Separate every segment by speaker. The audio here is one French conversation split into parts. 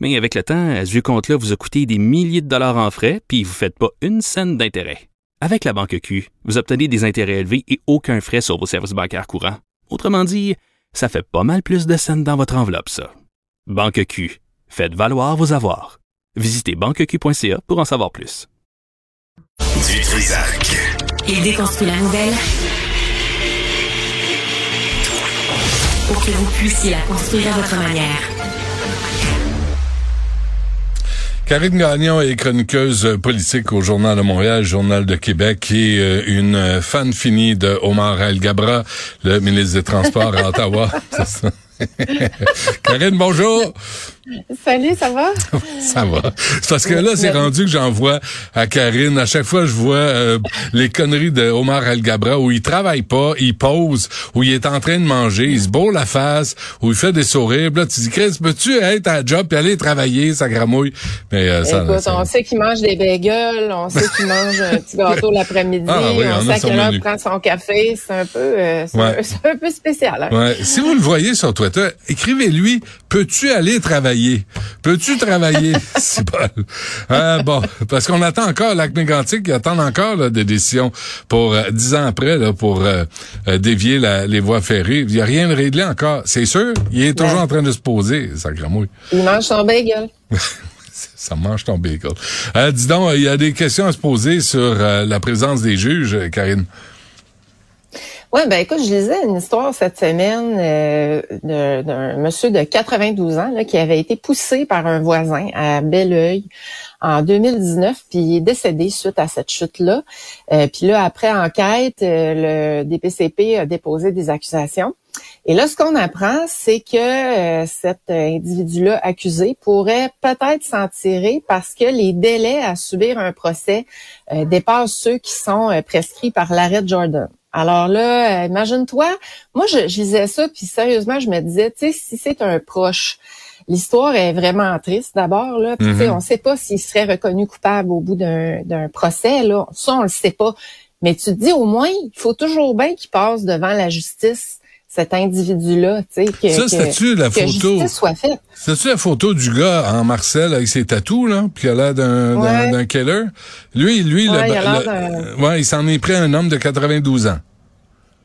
Speaker 1: Mais avec le temps, ce vieux compte-là vous a coûté des milliers de dollars en frais, puis vous ne faites pas une scène d'intérêt. Avec la Banque Q, vous obtenez des intérêts élevés et aucun frais sur vos services bancaires courants. Autrement dit, ça fait pas mal plus de scènes dans votre enveloppe, ça. Banque Q. Faites valoir vos avoirs. Visitez banqueq.ca pour en savoir plus.
Speaker 2: Du Trisac.
Speaker 3: Il déconstruit la nouvelle pour que vous puissiez la construire à votre manière.
Speaker 4: Karine Gagnon est chroniqueuse politique au Journal de Montréal, Journal de Québec, et une fan finie de Omar El-Gabra, le ministre des Transports à Ottawa. Karine, bonjour.
Speaker 5: Salut, ça va?
Speaker 4: ça va. C'est parce que là, c'est rendu que j'envoie à Karine. À chaque fois, je vois euh, les conneries de Omar El-Gabra où il travaille pas, il pose, où il est en train de manger, il se bourre la face, où il fait des sourires. Là, tu dis, Chris, peux-tu être à job et aller travailler, ça gramouille?
Speaker 5: Mais euh, ça, Écoute, on sait qu'il mange des bagels, on sait qu'il mange un petit gâteau l'après-midi, ah, oui, on, sait heure prend son café. C'est un peu, euh, c'est un, peu spécial. Hein?
Speaker 4: Ouais. Si vous le voyez sur Twitter, écrivez-lui, peux-tu aller travailler? Peux-tu travailler? C'est. Euh, bon, parce qu'on attend encore, lac mégantic il attend encore des décisions pour euh, dix ans après là, pour euh, dévier les voies ferrées. Il n'y a rien de réglé encore. C'est sûr, il est toujours en train de se poser, ça gramouille.
Speaker 5: Il mange son bagel.
Speaker 4: ça mange ton bagel. dis donc, il y a des questions à se poser sur la présence des juges, Karine.
Speaker 5: Oui, ben écoute, je lisais une histoire cette semaine euh, d'un monsieur de 92 ans là, qui avait été poussé par un voisin à Belleuil en 2019, puis il est décédé suite à cette chute-là. Euh, puis là, après enquête, euh, le DPCP a déposé des accusations. Et là, ce qu'on apprend, c'est que cet individu-là accusé pourrait peut-être s'en tirer parce que les délais à subir un procès dépassent ceux qui sont prescrits par l'arrêt Jordan. Alors là, euh, imagine-toi, moi je, lisais ça, puis sérieusement, je me disais, tu sais, si c'est un proche, l'histoire est vraiment triste d'abord, là. Puis, mm-hmm. on ne sait pas s'il serait reconnu coupable au bout d'un procès, là. Ça, on le sait pas. Mais tu te dis, au moins, il faut toujours bien qu'il passe devant la justice cet individu-là, tu sais, que,
Speaker 4: ça, c'est-tu la photo,
Speaker 5: soit faite?
Speaker 4: C'est-tu la photo du gars en Marcel avec ses tatous, là, puis il a l'air d'un, d'un, killer? Lui, lui,
Speaker 5: ouais, le,
Speaker 4: il, ouais, il s'en est pris un homme de 92 ans.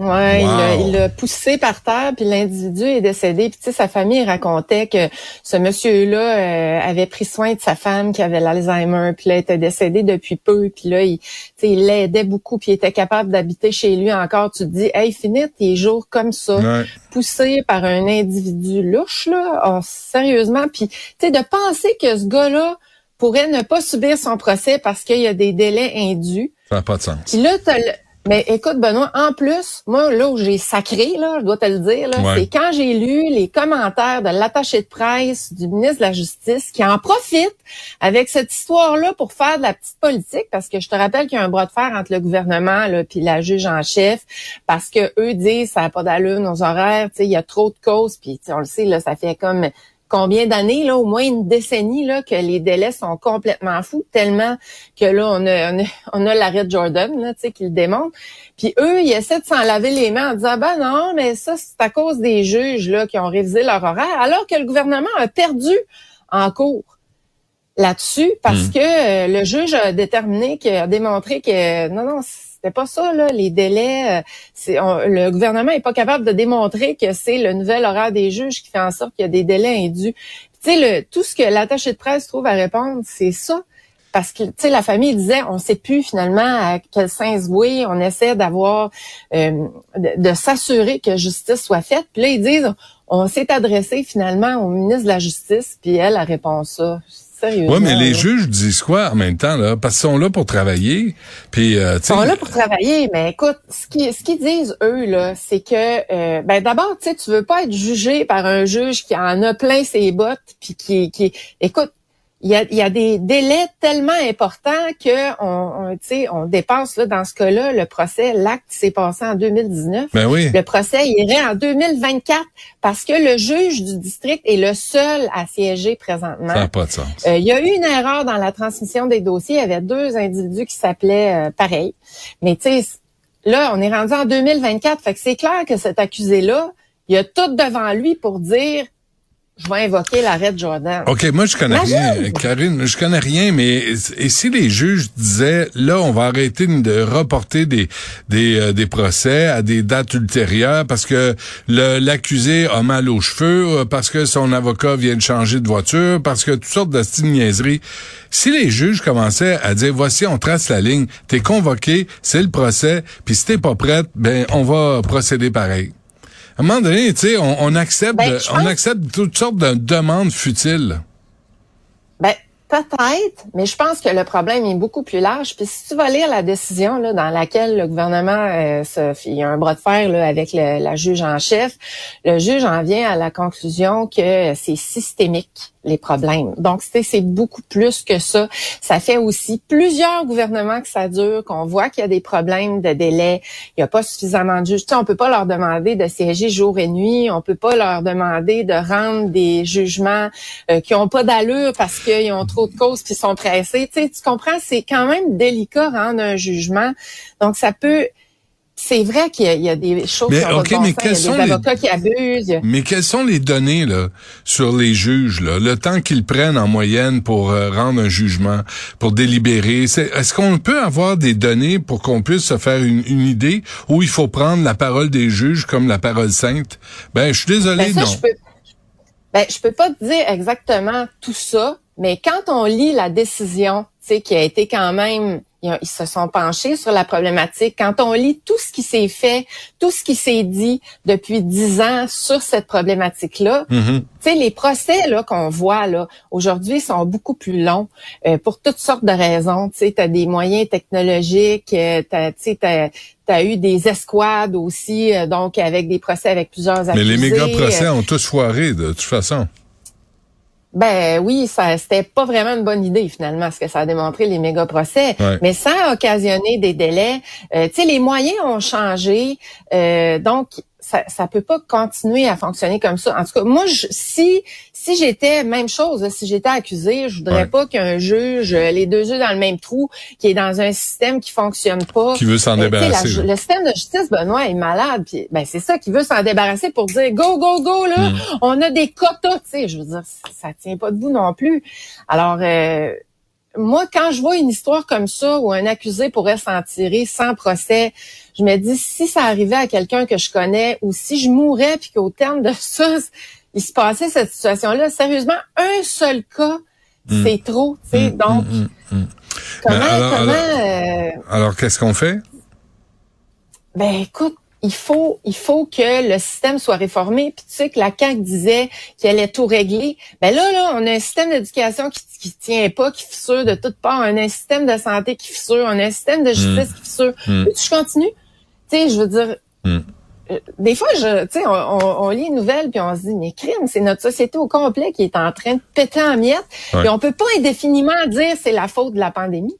Speaker 5: Ouais, il l'a poussé par terre, puis l'individu est décédé. Puis tu sais, sa famille racontait que ce monsieur-là euh, avait pris soin de sa femme qui avait l'Alzheimer, puis là, était décédé depuis peu. Puis là, il, il l'aidait beaucoup, puis il était capable d'habiter chez lui encore. Tu te dis, hey, finit tes jours comme ça, poussé par un individu louche, là, oh, sérieusement. Puis tu sais, de penser que ce gars-là pourrait ne pas subir son procès parce qu'il y a des délais indus.
Speaker 4: Ça n'a pas de sens.
Speaker 5: Puis là, mais écoute, Benoît, en plus, moi, là où j'ai sacré, là, je dois te le dire, c'est quand j'ai lu les commentaires de l'attaché de presse du ministre de la Justice qui en profite avec cette histoire-là pour faire de la petite politique, parce que je te rappelle qu'il y a un bras de fer entre le gouvernement et puis la juge en chef, parce que eux disent ça n'a pas d'allure nos horaires, il y a trop de causes, puis on le sait, là, ça fait comme combien d'années, là, au moins une décennie, là, que les délais sont complètement fous, tellement que là, on a, on a, l'arrêt de Jordan, là, tu sais, qui le démontre. Puis eux, ils essaient de s'en laver les mains en disant, ben non, mais ça, c'est à cause des juges, là, qui ont révisé leur horaire, alors que le gouvernement a perdu en cours là-dessus parce hmm. que euh, le juge a déterminé, qu'il a démontré que non, non, c'était pas ça, là, les délais. Euh, c'est, le gouvernement est pas capable de démontrer que c'est le nouvel horaire des juges qui fait en sorte qu'il y a des délais indus. Tu sais, tout ce que l'attaché de presse trouve à répondre, c'est ça. Parce que, tu sais, la famille disait, on sait plus finalement à quel sens vouer. On essaie d'avoir, euh, de, s'assurer que justice soit faite. Puis là, ils disent, on s'est adressé finalement au ministre de la Justice, puis elle a répondu ça.
Speaker 4: Oui, mais les juges disent quoi en même temps, là? Parce qu'ils sont là pour travailler. Puis, euh,
Speaker 5: Ils sont là pour travailler, mais écoute, ce qu'ils ce qu'ils disent, eux, là, c'est que euh, ben d'abord, tu sais, tu veux pas être jugé par un juge qui en a plein ses bottes, puis qui, qui écoute, il y a, il y a des délais tellement importants que on, on, on dépasse là, dans ce cas-là le procès. L'acte s'est passé en 2019.
Speaker 4: Ben oui.
Speaker 5: Le procès irait en 2024 parce que le juge du district est le seul à siéger présentement.
Speaker 4: Ça n'a pas de sens.
Speaker 5: Euh, il y a eu une erreur dans la transmission des dossiers. Il y avait deux individus qui s'appelaient euh, pareil. Mais tu sais, là, on est rendu en 2024. Fait que c'est clair que cet accusé-là, il a tout devant lui pour dire je vais invoquer l'arrêt de Jordan.
Speaker 4: OK, moi, je connais rien. Karine, je connais rien, mais et si les juges disaient, là, on va arrêter de reporter des, des, euh, des procès à des dates ultérieures parce que l'accusé a mal aux cheveux, euh, parce que son avocat vient de changer de voiture, parce que toutes sortes de niaiseries. Si les juges commençaient à dire, voici, on trace la ligne, t'es convoqué, c'est le procès, puis si t'es pas prête, ben, on va procéder pareil. À un moment donné, tu sais, on, accepte, ben, on accepte toutes sortes de demandes futiles.
Speaker 5: Ben, Peut-être, mais je pense que le problème est beaucoup plus large. Puis si tu vas lire la décision là, dans laquelle le gouvernement euh, se, il y a un bras de fer là, avec la juge en chef, le juge en vient à la conclusion que c'est systémique les problèmes. Donc, c'est beaucoup plus que ça. Ça fait aussi plusieurs gouvernements que ça dure, qu'on voit qu'il y a des problèmes de délai. Il n'y a pas suffisamment de juges. Tu sais, on peut pas leur demander de siéger jour et nuit. On peut pas leur demander de rendre des jugements euh, qui ont pas d'allure parce qu'ils ont trop de causes puis sont pressés. Tu, sais, tu comprends? C'est quand même délicat rendre un jugement. Donc, ça peut c'est vrai qu'il y, a des choses mais, okay, mais quels sont des avocats qui abusent.
Speaker 4: Mais quelles sont les données là sur les juges là, le temps qu'ils prennent en moyenne pour euh, rendre un jugement, pour délibérer Est-ce qu'on peut avoir des données pour qu'on puisse se faire une, idée où il faut prendre la parole des juges comme la parole sainte? Ben, je suis désolé, ben, non.
Speaker 5: Je peux, ben, je peux pas te dire exactement tout ça, mais quand on lit la décision, tu sais, qui a été quand même ils, se sont penchés sur la problématique. Quand on lit tout ce qui s'est fait, tout ce qui s'est dit depuis dix ans sur cette problématique-là, tu sais, les procès là qu'on voit là aujourd'hui sont beaucoup plus longs euh, pour toutes sortes de raisons. Tu sais, as des moyens technologiques, euh, tu sais, t'as eu des escouades aussi, euh, donc avec des procès avec plusieurs accusés.
Speaker 4: Mais les méga procès ont tous foiré de toute façon.
Speaker 5: Ben oui, ça c'était pas vraiment une bonne idée finalement, ce que ça a démontré les méga procès. Mais ça a occasionné des délais. Euh, tu sais, les moyens ont changé, euh, donc ça, ça peut pas continuer à fonctionner comme ça. En tout cas, moi, je, si si j'étais même chose, si j'étais accusé, je voudrais pas qu'un juge les deux yeux dans le même trou, qui est dans un système qui fonctionne pas,
Speaker 4: qui veut s'en euh, débarrasser.
Speaker 5: le système de justice, Benoît est malade. Puis, ben c'est ça, qui veut s'en débarrasser pour dire go go go là, mm. on a des quotas. Tu sais, je veux dire, ça tient pas debout non plus. Alors euh, moi, quand je vois une histoire comme ça où un accusé pourrait s'en tirer sans procès, je me dis si ça arrivait à quelqu'un que je connais ou si je mourais puis qu'au terme de ça, il se passait cette situation-là, sérieusement, un seul cas, hmm. c'est trop. Tu sais, hmm, donc, hmm, comment, alors, comment
Speaker 4: euh, alors qu'est-ce qu'on fait?
Speaker 5: Ben écoute, il faut, il faut que le système soit réformé. Puis tu sais que la CAQ disait qu'elle allait tout régler. Ben là, là, on a un système d'éducation qui, qui tient pas, qui fissure de toutes parts. On a un système de santé qui fissure. On a un système de justice qui fissure. Mm. Tu continue. Tu sais, je veux dire. Mm. Euh, des fois, je, tu sais, on, on, lit une nouvelle puis on se dit, mais crime, c'est notre société au complet qui est en train de péter en miettes. Et on peut pas indéfiniment dire c'est la faute de la pandémie.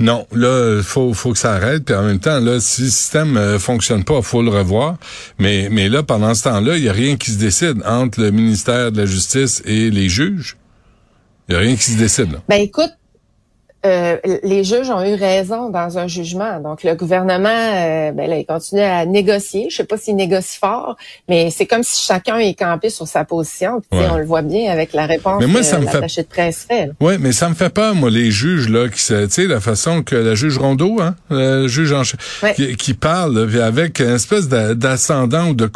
Speaker 4: Non, là, faut faut que ça arrête. Puis en même temps, là, si le système euh, fonctionne pas, faut le revoir. Mais mais là, pendant ce temps-là, il y a rien qui se décide entre le ministère de la Justice et les juges. Il y a rien qui se décide. Là.
Speaker 5: Ben écoute, euh, les juges ont eu raison dans un jugement. Donc, le gouvernement, euh, ben là, il continue à négocier. Je sais pas s'il négocie fort, mais c'est comme si chacun est campé sur sa position. On le voit bien avec la réponse mais moi, ça me fait... de presse fait.
Speaker 4: Oui, mais ça me fait peur, moi, les juges, là, qui, tu sais, la façon que la juge Rondeau, hein, le juge en... qui, parle avec une espèce d'ascendant ou de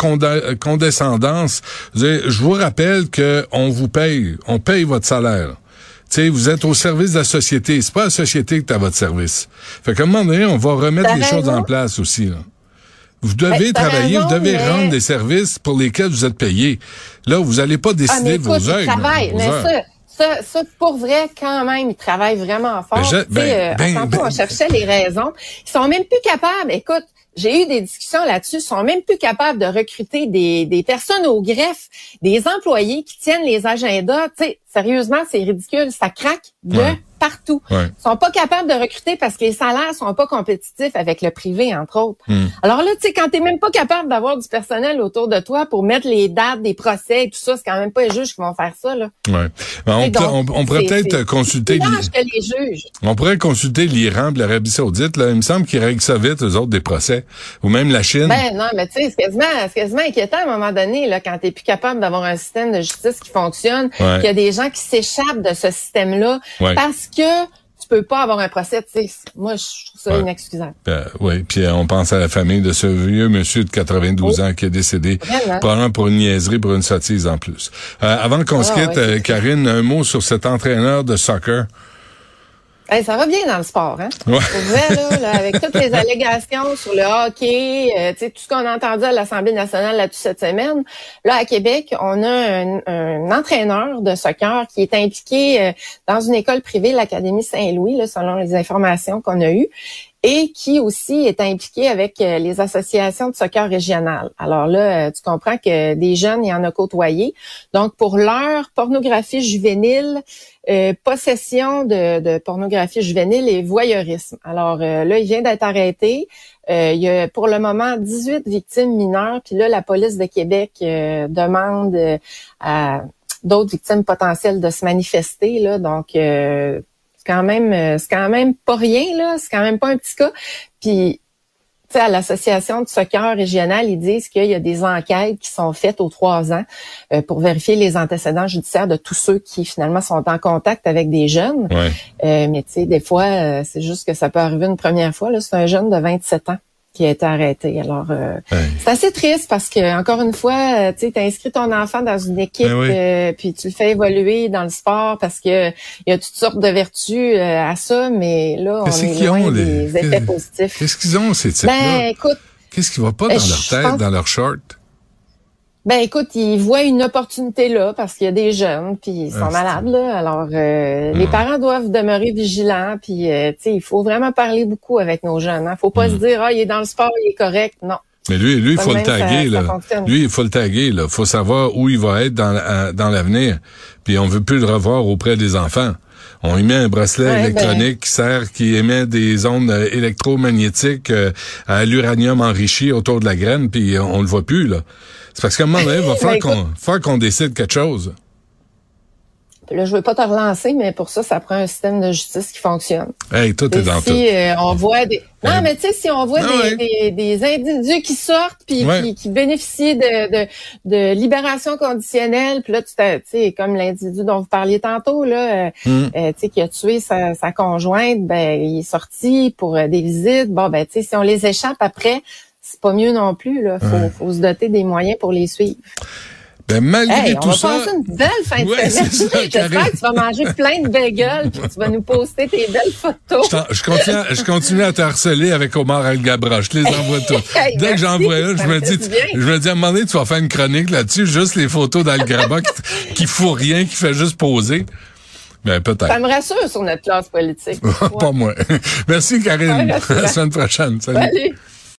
Speaker 4: condescendance. Je vous rappelle que on vous paye, on paye votre salaire vous êtes au service de la société. C'est pas la société qui est à votre service. Fait qu'à un moment donné, on va remettre les choses en place aussi. Vous devez ben, travailler, vous devez rendre des services pour lesquels vous êtes payé. Là, vous n'allez pas décider de vos heures.
Speaker 5: mais ça, ça, pour vrai, quand même, ils travaillent vraiment fort. Ben, ben, euh, ben, on cherchait les raisons. Ils sont même plus capables. Écoute, j'ai eu des discussions là-dessus, sont même plus capables de recruter des, des personnes au greffe, des employés qui tiennent les agendas. Tu sais, sérieusement, c'est ridicule, ça craque de partout.
Speaker 4: Ouais.
Speaker 5: Ils sont pas capables de recruter parce que les salaires sont pas compétitifs avec le privé, entre autres.
Speaker 4: Hmm.
Speaker 5: Alors là, tu sais, quand t'es même pas capable d'avoir du personnel autour de toi pour mettre les dates des procès et tout ça, c'est quand même pas les juges qui vont faire ça, là.
Speaker 4: Ouais. Ben, on,
Speaker 5: Et donc,
Speaker 4: on- on pourrait peut-être consulter.
Speaker 5: que les juges.
Speaker 4: On pourrait consulter l'Iran, l'Arabie Saoudite. Là, il me semble qu'ils règlent ça vite, eux autres, des procès, ou même la Chine.
Speaker 5: Ben non, mais tu sais, c'est quasiment, quasiment inquiétant à un moment donné, là, quand t'es plus capable d'avoir un système de justice qui fonctionne,
Speaker 4: Ouais.
Speaker 5: qu'il y a des gens qui s'échappent de ce système-là
Speaker 4: Ouais.
Speaker 5: parce que tu peux pas avoir un procès. Tu sais, moi, je trouve ça
Speaker 4: Ouais.
Speaker 5: inexcusable.
Speaker 4: Ben, oui, puis euh, on pense à la famille de ce vieux monsieur de 92 ans qui est décédé,
Speaker 5: Vraiment.
Speaker 4: probablement pour une niaiserie, pour une sottise en plus. Euh, avant qu'on se
Speaker 5: Ah,
Speaker 4: quitte,
Speaker 5: ouais,
Speaker 4: euh, Karine, un mot sur cet entraîneur de soccer.
Speaker 5: Hey, ça va bien dans le sport, hein?
Speaker 4: Ouais.
Speaker 5: Vrai, là, là, avec toutes les allégations sur le hockey, euh, tu sais, tout ce qu'on a entendu à l'Assemblée nationale là-dessus cette semaine, là, à Québec, on a un, un entraîneur de soccer qui est impliqué euh, dans une école privée, l'Académie Saint-Louis, selon les informations qu'on a eues, et qui aussi est impliqué avec euh, les associations de soccer régionales. Alors là, euh, tu comprends que des jeunes, il y en a côtoyé. Donc, pour l'heure, pornographie juvénile, euh, possession de, de pornographie juvénile et voyeurisme. Alors euh, là, il vient d'être arrêté. Euh, il y a pour le moment 18 victimes mineures. Puis là, la police de Québec euh, demande à d'autres victimes potentielles de se manifester. Là, donc c'est quand même euh, c'est quand même pas rien là. C'est quand même pas un petit cas. Puis tu sais, à l'association de soccer régional, ils disent qu'il y a des enquêtes qui sont faites aux trois ans euh, pour vérifier les antécédents judiciaires de tous ceux qui finalement sont en contact avec des jeunes.
Speaker 4: Ouais.
Speaker 5: Euh, mais tu sais, des fois, euh, c'est juste que ça peut arriver une première fois. Là, c'est un jeune de 27 ans qui a été arrêté. Alors, euh,
Speaker 4: Ouais.
Speaker 5: c'est assez triste parce que encore une fois, euh, tu sais, as inscrit ton enfant dans une équipe,
Speaker 4: Ben oui.
Speaker 5: euh, puis tu le fais évoluer dans le sport parce que il y a toutes sortes de vertus euh, à ça, mais là, on est
Speaker 4: qu'ils
Speaker 5: loin
Speaker 4: ont, les-
Speaker 5: des effets
Speaker 4: qu'est-
Speaker 5: positifs.
Speaker 4: Qu'est-ce qu'ils ont, ces types-là?
Speaker 5: Ben, écoute,
Speaker 4: Qu'est-ce qui va pas dans leur
Speaker 5: je
Speaker 4: tête,
Speaker 5: pense-
Speaker 4: dans leur short?
Speaker 5: Ben écoute, ils voient une opportunité là parce qu'il y a des jeunes puis ils sont
Speaker 4: Ah,
Speaker 5: malades là. Alors euh, les
Speaker 4: Mm.
Speaker 5: parents doivent demeurer vigilants puis euh, tu sais il faut vraiment parler beaucoup avec nos jeunes. Hein. Faut pas se dire ah il est dans le sport il est correct. Non.
Speaker 4: Mais lui, lui, il faut le taguer,
Speaker 5: ça
Speaker 4: là. Lui, il faut le taguer, là. Faut savoir où il va être dans, dans l'avenir. Puis on veut plus le revoir auprès des enfants. On y met un bracelet
Speaker 5: Ouais, ben-
Speaker 4: électronique qui sert, qui émet des ondes euh, électromagnétiques euh, à l'uranium enrichi autour de la graine, puis on le voit plus, là. C'est parce qu'à un moment donné, il va falloir
Speaker 5: Ben,
Speaker 4: qu'on falloir qu'on décide quelque chose.
Speaker 5: Là je veux pas te relancer mais pour ça ça prend un système de justice qui fonctionne.
Speaker 4: Hey, tout est dans
Speaker 5: si
Speaker 4: tout.
Speaker 5: euh, on voit des non mais tu sais si on voit
Speaker 4: Ah
Speaker 5: des,
Speaker 4: ouais.
Speaker 5: des, des individus qui sortent puis
Speaker 4: Ouais.
Speaker 5: qui, qui bénéficient de, de, de libération conditionnelle puis là tu sais comme l'individu dont vous parliez tantôt là euh,
Speaker 4: Hmm.
Speaker 5: euh, tu sais qui a tué sa, sa conjointe ben il est sorti pour euh, des visites bon ben tu sais si on les échappe après c'est pas mieux non plus là faut,
Speaker 4: Ouais.
Speaker 5: faut se doter des moyens pour les suivre.
Speaker 4: Ben, malgré
Speaker 5: Hey, on
Speaker 4: tout
Speaker 5: va
Speaker 4: ça,
Speaker 5: passer une belle fin de
Speaker 4: Ouais,
Speaker 5: semaine.
Speaker 4: ça,
Speaker 5: J'espère que tu vas manger plein de bagels puis tu vas nous poster tes belles photos.
Speaker 4: je, je continue, à- je continue à te harceler avec Omar Al-Gabra. Je les envoie.
Speaker 5: Hey,
Speaker 4: Dès que
Speaker 5: merci,
Speaker 4: j'en vois une, je
Speaker 5: ça
Speaker 4: me dis, je me dis, à un moment donné, tu vas faire une chronique là-dessus, juste les photos d'Al-Gabra qui, qui fout rien, qui fait juste poser. Ben,
Speaker 5: Ça
Speaker 4: peut-être.
Speaker 5: me rassure sur notre classe politique.
Speaker 4: Pas moi. Merci, Karine. À la semaine prochaine. Salut.
Speaker 5: Salut.